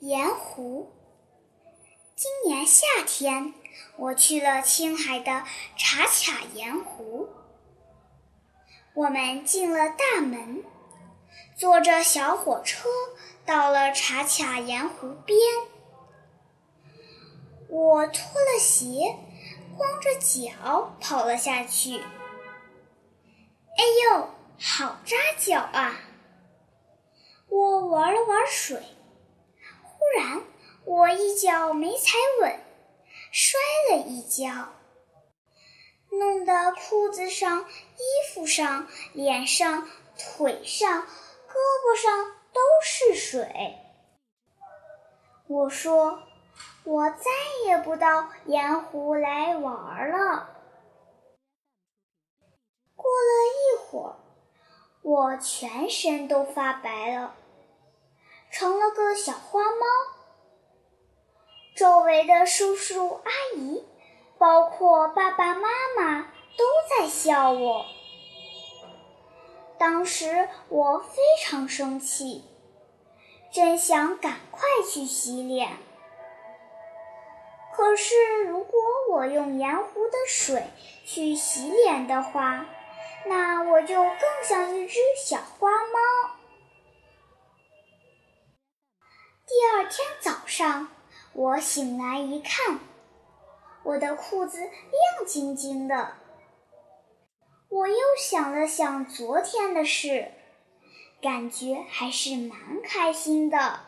盐湖。今年夏天，我去了青海的茶卡盐湖。我们进了大门，坐着小火车到了茶卡盐湖边。我脱了鞋，光着脚跑了下去。哎呦，好扎脚啊！我玩了玩水，突然我一脚没踩稳，摔了一跤，弄得裤子上、衣服上、脸上、腿上、胳膊上都是水。我说，我再也不到盐湖来玩了。过了一会儿，我全身都发白了。成了个小花猫，周围的叔叔阿姨，包括爸爸妈妈，都在笑我。当时我非常生气，真想赶快去洗脸。可是如果我用盐湖的水去洗脸的话，那我就更像一只小花天早上，我醒来一看，我的裤子亮晶晶的。我又想了想昨天的事，感觉还是蛮开心的。